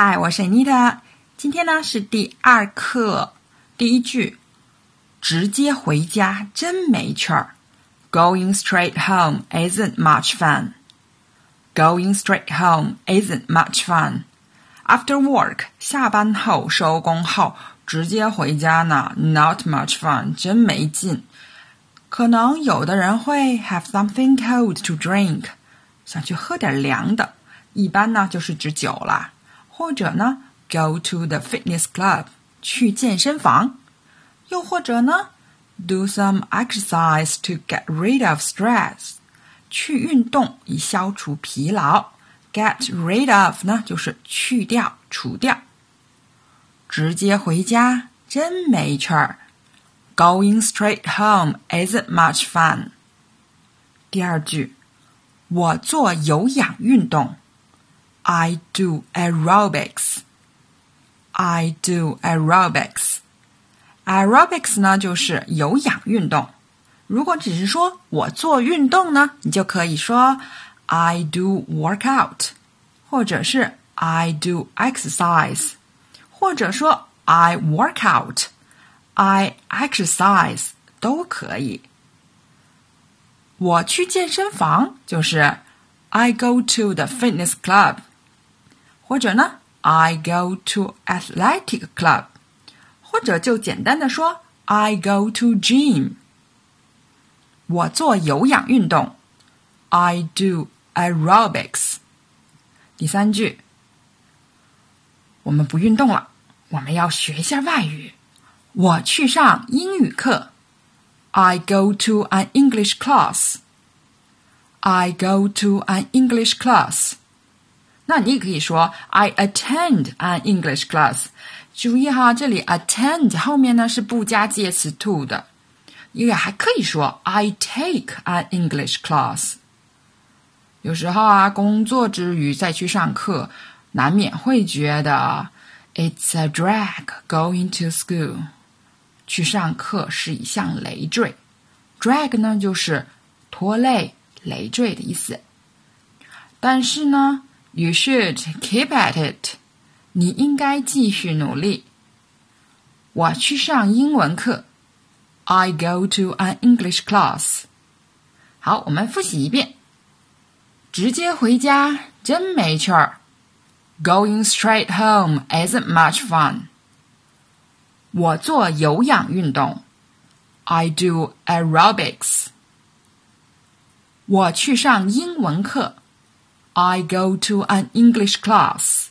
嗨，我是 Anita。今天呢是第二课，第一句，直接回家真没趣儿。Going straight home isn't much fun. Going straight home isn't much fun. After work，下班后、收工后，直接回家呢，not much fun，真没劲。可能有的人会 have something cold to drink，想去喝点凉的，一般呢就是指酒啦。或者呢，go to the fitness club 去健身房，又或者呢，do some exercise to get rid of stress 去运动以消除疲劳。get rid of 呢就是去掉、除掉。直接回家真没趣儿。Going straight home isn't much fun。第二句，我做有氧运动。I do aerobics. I do aerobics. Aerobics 呢就是有氧运动。如果只是说我做运动呢，你就可以说 I do workout，或者是 I do exercise，或者说 I work out，I exercise 都可以。我去健身房就是 I go to the fitness club。 或者呢，I go to athletic club，或者就简单的说，I go to gym。我做有氧运动，I do aerobics。第三句，我们不运动了，我们要学一下外语。我去上英语课，I go to an English class。I go to an English class。 那你也可以说 I attend an English class。注意哈，这里 attend 后面呢是不加介词 to 的，因为还可以说 I take an English class。有时候啊，工作之余再去上课，难免会觉得 It's a drag going to school。去上课是一项累赘，drag 呢就是拖累、累赘的意思。但是呢。You should keep at it。你应该继续努力。我去上英文课。I go to an English class。好，我们复习一遍。直接回家真没趣儿。Going straight home isn't much fun。我做有氧运动。I do aerobics。我去上英文课。I go to an English class.